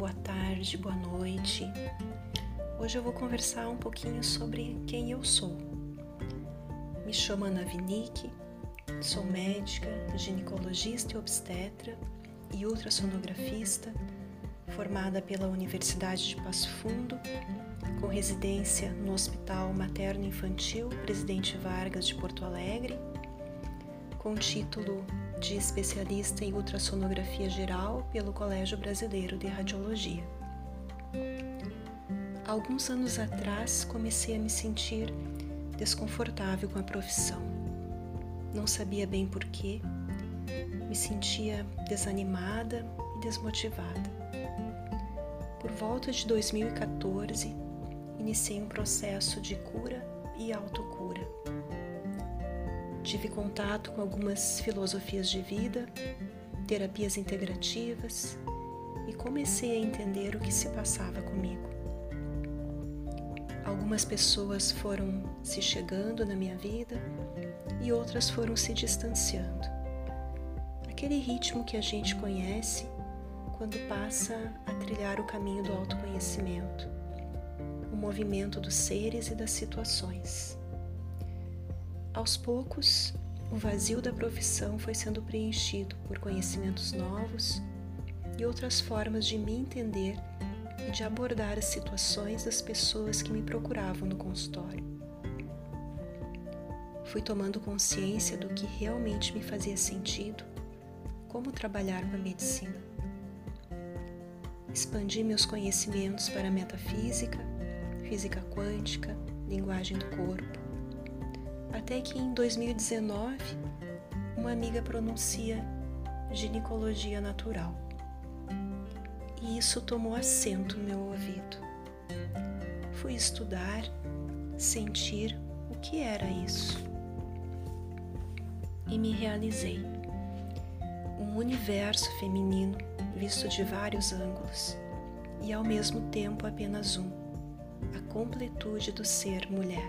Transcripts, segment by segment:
boa tarde, boa noite. Hoje eu vou conversar um pouquinho sobre quem eu sou. Me chamo Ana Vinick, sou médica, ginecologista e obstetra e ultrassonografista, formada pela Universidade de Passo Fundo, com residência no Hospital Materno Infantil Presidente Vargas de Porto Alegre, com título de especialista em ultrassonografia geral pelo Colégio Brasileiro de Radiologia. Alguns anos atrás comecei a me sentir desconfortável com a profissão. Não sabia bem porquê, me sentia desanimada e desmotivada. Por volta de 2014, iniciei um processo de cura e autocura Tive contato com algumas filosofias de vida, terapias integrativas e comecei a entender o que se passava comigo. Algumas pessoas foram se chegando na minha vida e outras foram se distanciando. Aquele ritmo que a gente conhece quando passa a trilhar o caminho do autoconhecimento, o movimento dos seres e das situações. Aos poucos, o vazio da profissão foi sendo preenchido por conhecimentos novos e outras formas de me entender e de abordar as situações das pessoas que me procuravam no consultório. Fui tomando consciência do que realmente me fazia sentido, como trabalhar com a medicina. Expandi meus conhecimentos para metafísica, física quântica, linguagem do corpo, até que em 2019, uma amiga pronuncia ginecologia natural. E isso tomou assento no meu ouvido. Fui estudar, sentir o que era isso. E me realizei. Um universo feminino visto de vários ângulos e ao mesmo tempo apenas um a completude do ser mulher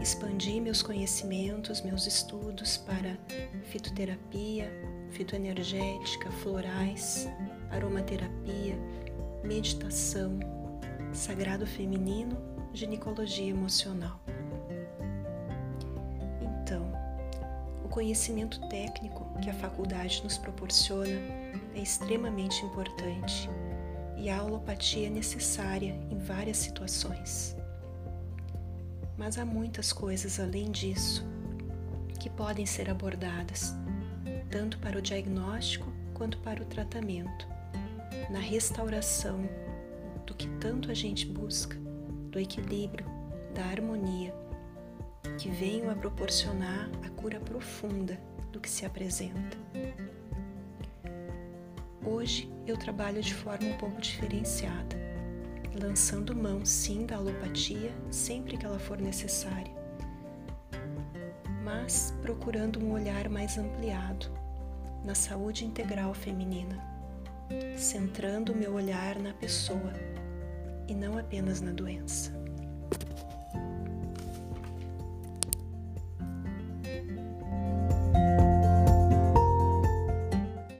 expandi meus conhecimentos, meus estudos para fitoterapia, fitoenergética, florais, aromaterapia, meditação, sagrado feminino, ginecologia emocional. Então, o conhecimento técnico que a faculdade nos proporciona é extremamente importante e a alopatia é necessária em várias situações. Mas há muitas coisas além disso que podem ser abordadas, tanto para o diagnóstico quanto para o tratamento, na restauração do que tanto a gente busca, do equilíbrio, da harmonia, que venham a proporcionar a cura profunda do que se apresenta. Hoje eu trabalho de forma um pouco diferenciada lançando mão sim da alopatia sempre que ela for necessária, mas procurando um olhar mais ampliado na saúde integral feminina, centrando o meu olhar na pessoa e não apenas na doença.